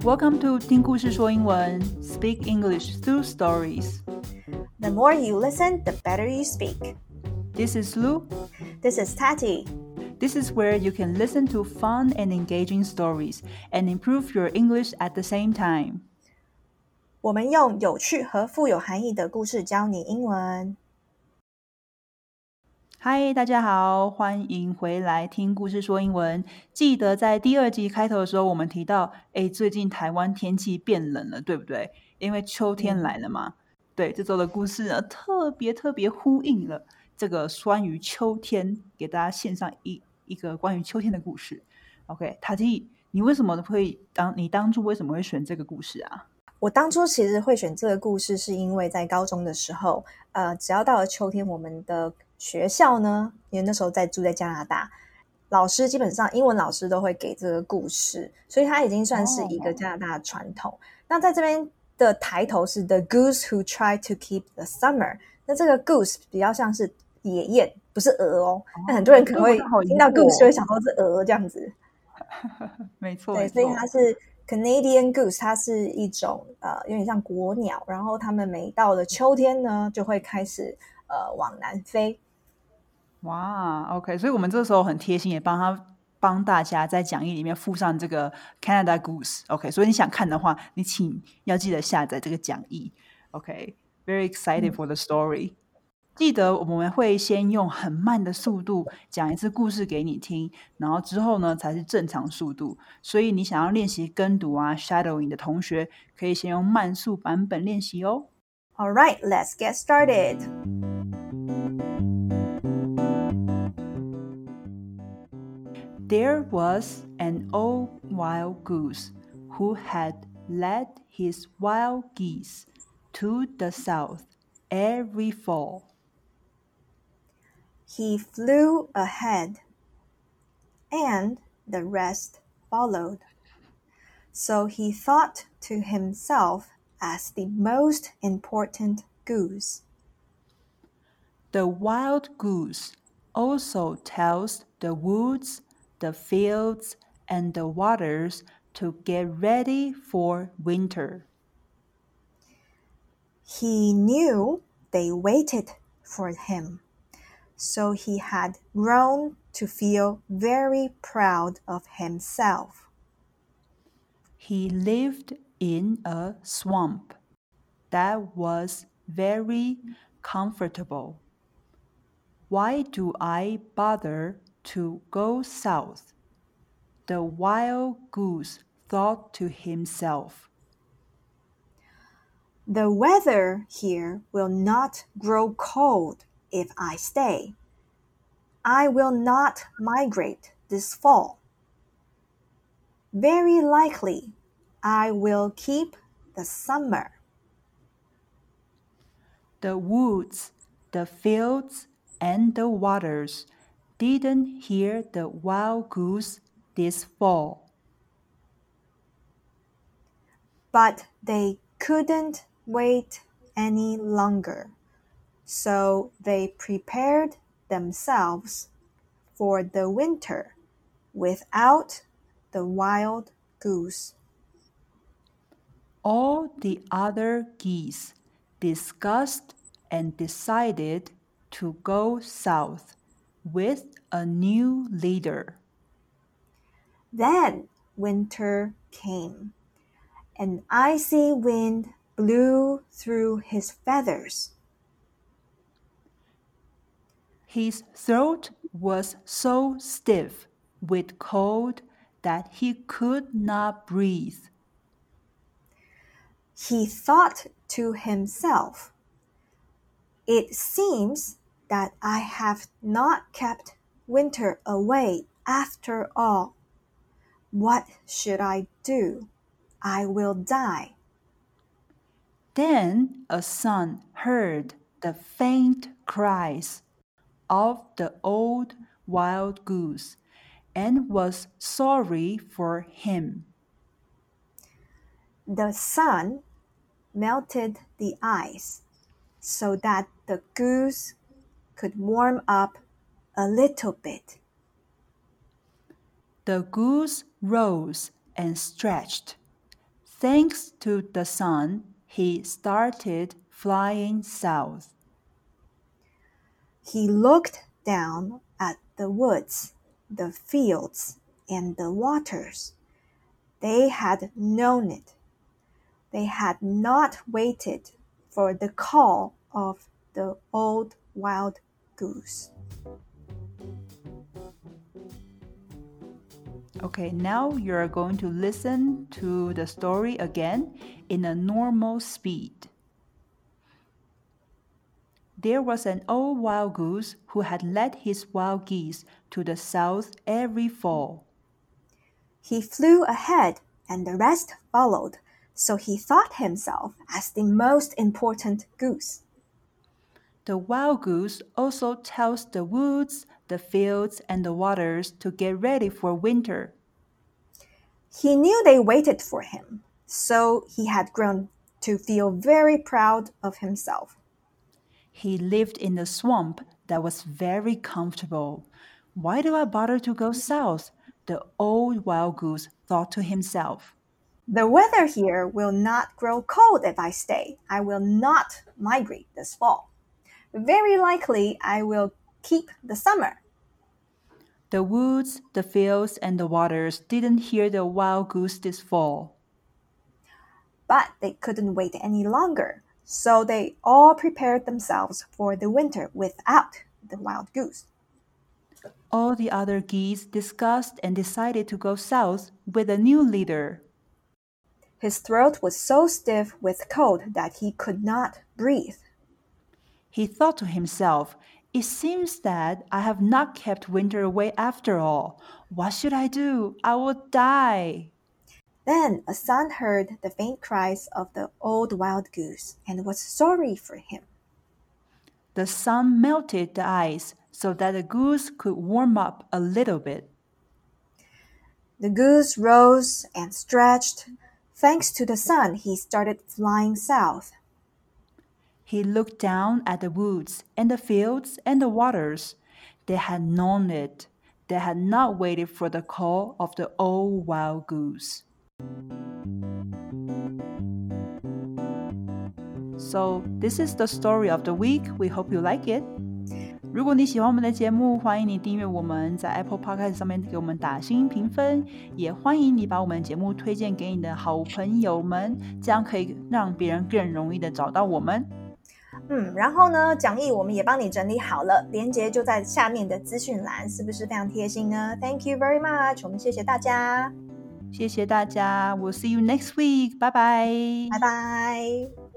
Welcome to 听故事说英文，Speak English through stories. The more you listen, the better you speak. This is Lu. This is Tati. This is where you can listen to fun and engaging stories and improve your English at the same time. 我们用有趣和富有含义的故事教你英文。 嗨，大家好，欢迎回来听故事说英文。记得在第二集开头的时候，我们提到，哎，最近台湾天气变冷了，对不对？因为秋天来了嘛。对，这周的故事呢，特别特别呼应了这个关于秋天，给大家献上一一个关于秋天的故事。OK，塔蒂，你为什么会当你当初为什么会选这个故事啊？我当初其实会选这个故事，是因为在高中的时候，呃，只要到了秋天，我们的学校呢，因为那时候在住在加拿大，老师基本上英文老师都会给这个故事，所以它已经算是一个加拿大的传统。那在这边的抬头是 The Goose Who Tried to Keep the Summer，那这个 Goose 比较像是野雁，不是鹅哦。那很多人可能会听到 Goose 就会想到是鹅这样子。没错，对，所以它是 Canadian Goose，它是一种呃有点像国鸟，然后它们每到了秋天呢，就会开始呃往南飞。哇，OK，所以我们这时候很贴心，也帮他帮大家在讲义里面附上这个 Canada Goose，OK，所以你想看的话，你请要记得下载这个讲义，OK，Very excited for the story。记得我们会先用很慢的速度讲一次故事给你听，然后之后呢才是正常速度。所以你想要练习跟读啊，shadowing 的同学可以先用慢速版本练习哦。All right, let's get started. There was an old wild goose who had led his wild geese to the south every fall. He flew ahead, and the rest followed. So he thought to himself as the most important goose. The wild goose also tells the woods the fields and the waters to get ready for winter. He knew they waited for him, so he had grown to feel very proud of himself. He lived in a swamp that was very comfortable. Why do I bother to go south. The wild goose thought to himself. The weather here will not grow cold if I stay. I will not migrate this fall. Very likely, I will keep the summer. The woods, the fields, and the waters didn't hear the wild goose this fall. But they couldn't wait any longer, so they prepared themselves for the winter without the wild goose. All the other geese discussed and decided to go south with a new leader. Then winter came. An icy wind blew through his feathers. His throat was so stiff with cold that he could not breathe. He thought to himself, It seems that I have not kept winter away after all. What should I do? I will die. Then a sun heard the faint cries of the old wild goose and was sorry for him. The sun melted the ice so that the goose could warm up a little bit. The goose rose and stretched. Thanks to the sun, he started flying south. He looked down at the woods, the fields, and the waters. They had known it. They had not waited for the call of the old wild goose. Okay, now you're going to listen to the story again in a normal speed. There was an old wild goose who had led his wild geese to the south every fall. He flew ahead and the rest followed, so he thought himself as the most important goose. The wild goose also tells the woods, the fields, and the waters to get ready for winter. He knew they waited for him, so he had grown to feel very proud of himself. He lived in a swamp that was very comfortable. Why do I bother to go south? The old wild goose thought to himself. The weather here will not grow cold if I stay. I will not migrate this fall. Very likely I will keep the summer. The woods, the fields, and the waters didn't hear the wild goose this fall. But they couldn't wait any longer, so they all prepared themselves for the winter without the wild goose. All the other geese discussed and decided to go south with a new leader. His throat was so stiff with cold that he could not breathe. He thought to himself, It seems that I have not kept winter away after all. What should I do? I will die. Then a sun heard the faint cries of the old wild goose and was sorry for him. The sun melted the ice so that the goose could warm up a little bit. The goose rose and stretched. Thanks to the sun, he started flying south. He looked down at the woods and the fields and the waters. They had known it. They had not waited for the call of the old wild goose. So, this is the story of the week. We hope you like it. 如果你喜欢我们的节目，欢迎你订阅我们，在 Apple Podcast 上面给我们打新评分，也欢迎你把我们的节目推荐给你的好朋友们，这样可以让别人更容易的找到我们。 嗯，然后呢，讲义我们也帮你整理好了，连接就在下面的资讯栏，是不是非常贴心呢？Thank you very much，我们谢谢大家，谢谢大家，We'll see you next week，拜拜，拜拜。